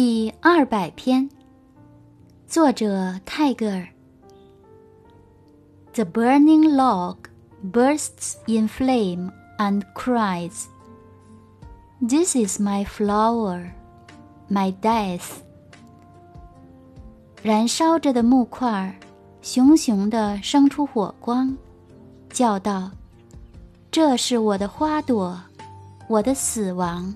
第二百篇，作者泰戈尔。The burning log bursts in flame and cries, "This is my flower, my death." 燃烧着的木块，熊熊的生出火光，叫道：“这是我的花朵，我的死亡。”